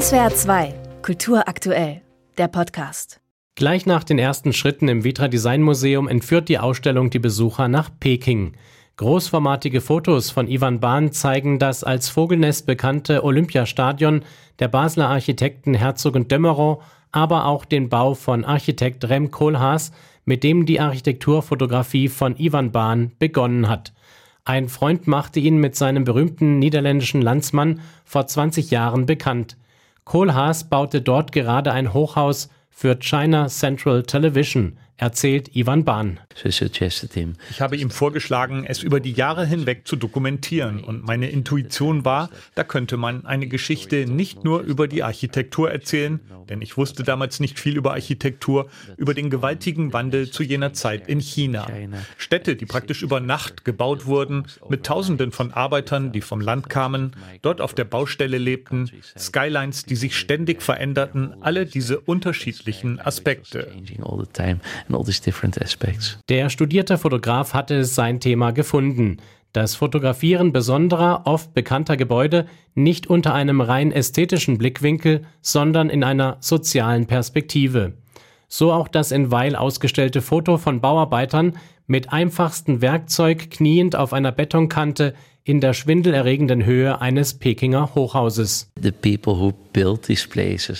SWR 2, Kultur aktuell, der Podcast. Gleich nach den ersten Schritten im Vitra Design Museum entführt die Ausstellung die Besucher nach Peking. Großformatige Fotos von Ivan Bahn zeigen das als Vogelnest bekannte Olympiastadion der Basler Architekten Herzog und Dömerow, aber auch den Bau von Architekt Rem Koolhaas, mit dem die Architekturfotografie von Ivan Bahn begonnen hat. Ein Freund machte ihn mit seinem berühmten niederländischen Landsmann vor 20 Jahren bekannt. Kohlhaas baute dort gerade ein Hochhaus für China Central Television, erzählt Ivan Bahn. Ich habe ihm vorgeschlagen, es über die Jahre hinweg zu dokumentieren und meine Intuition war, da könnte man eine Geschichte nicht nur über die Architektur erzählen, denn ich wusste damals nicht viel über Architektur, über den gewaltigen Wandel zu jener Zeit in China. Städte, die praktisch über Nacht gebaut wurden, mit Tausenden von Arbeitern, die vom Land kamen, dort auf der Baustelle lebten, Skylines, die sich ständig veränderten, alle diese unterschiedlichen Aspekte and all these different aspects. Der studierte Fotograf hatte sein Thema gefunden. Das Fotografieren besonderer, oft bekannter Gebäude nicht unter einem rein ästhetischen Blickwinkel, sondern in einer sozialen Perspektive. So auch das in Weil ausgestellte Foto von Bauarbeitern mit einfachstem Werkzeug kniend auf einer Betonkante in der schwindelerregenden Höhe eines Pekinger Hochhauses.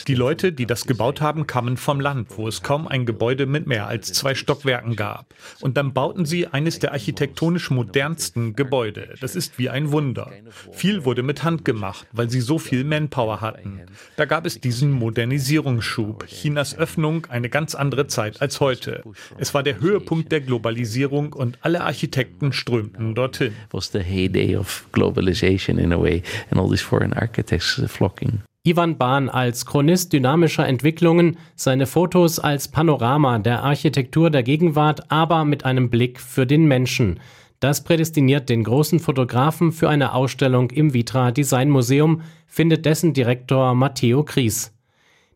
Die Leute, die das gebaut haben, kamen vom Land, wo es kaum ein Gebäude mit mehr als zwei Stockwerken gab. Und dann bauten sie eines der architektonisch modernsten Gebäude. Das ist wie ein Wunder. Viel wurde mit Hand gemacht, weil sie so viel Manpower hatten. Da gab es diesen Modernisierungsschub. Chinas Öffnung eine ganz andere Zeit als heute. Es war der Höhepunkt der Globalisierung und alle Architekten strömten dorthin. Was the heyday of globalization in a way and all these foreign architects flocking. Ivan Bahn als Chronist dynamischer Entwicklungen, seine Fotos als Panorama der Architektur der Gegenwart, aber mit einem Blick für den Menschen. Das prädestiniert den großen Fotografen für eine Ausstellung im Vitra Design Museum, findet dessen Direktor Matteo Kries.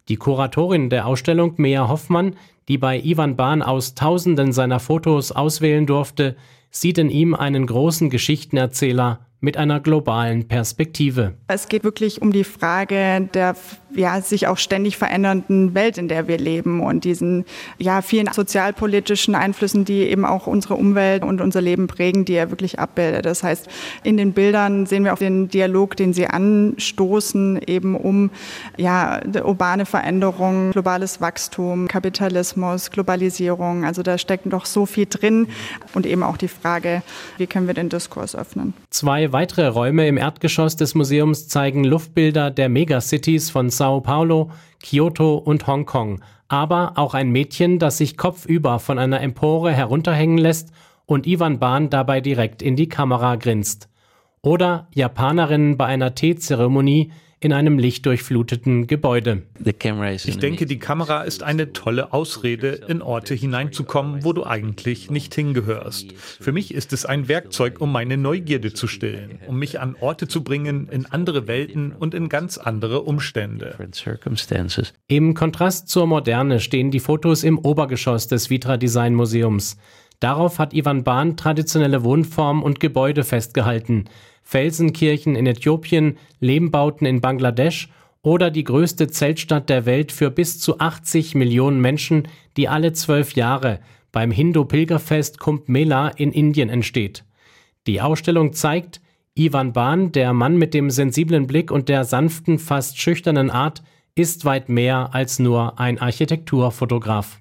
Die Kuratorin der Ausstellung, Mea Hoffmann, die bei Ivan Bahn aus Tausenden seiner Fotos auswählen durfte, sieht in ihm einen großen Geschichtenerzähler mit einer globalen Perspektive. Es geht wirklich um die Frage der ja, sich auch ständig verändernden Welt, in der wir leben und diesen ja, vielen sozialpolitischen Einflüssen, die eben auch unsere Umwelt und unser Leben prägen, die er wirklich abbildet. Das heißt, in den Bildern sehen wir auch den Dialog, den sie anstoßen, eben um ja, urbane Veränderung, globales Wachstum, Kapitalismus, Globalisierung. Also da steckt doch so viel drin und eben auch die Frage, wie können wir den Diskurs öffnen. Zwei weitere Räume im Erdgeschoss des Museums zeigen Luftbilder der Megacities von Sao Paulo, Kyoto und Hongkong, aber auch ein Mädchen, das sich kopfüber von einer Empore herunterhängen lässt und Ivan Bahn dabei direkt in die Kamera grinst. Oder Japanerinnen bei einer Teezeremonie, in einem lichtdurchfluteten Gebäude. Ich denke, die Kamera ist eine tolle Ausrede, in Orte hineinzukommen, wo du eigentlich nicht hingehörst. Für mich ist es ein Werkzeug, um meine Neugierde zu stillen, um mich an Orte zu bringen, in andere Welten und in ganz andere Umstände. Im Kontrast zur Moderne stehen die Fotos im Obergeschoss des Vitra Design Museums. Darauf hat Ivan Bahn traditionelle Wohnformen und Gebäude festgehalten. Felsenkirchen in Äthiopien, Lehmbauten in Bangladesch oder die größte Zeltstadt der Welt für bis zu 80 Millionen Menschen, die alle zwölf Jahre beim Hindu-Pilgerfest Kumbh Mela in Indien entsteht. Die Ausstellung zeigt, Ivan Bahn, der Mann mit dem sensiblen Blick und der sanften, fast schüchternen Art, ist weit mehr als nur ein Architekturfotograf.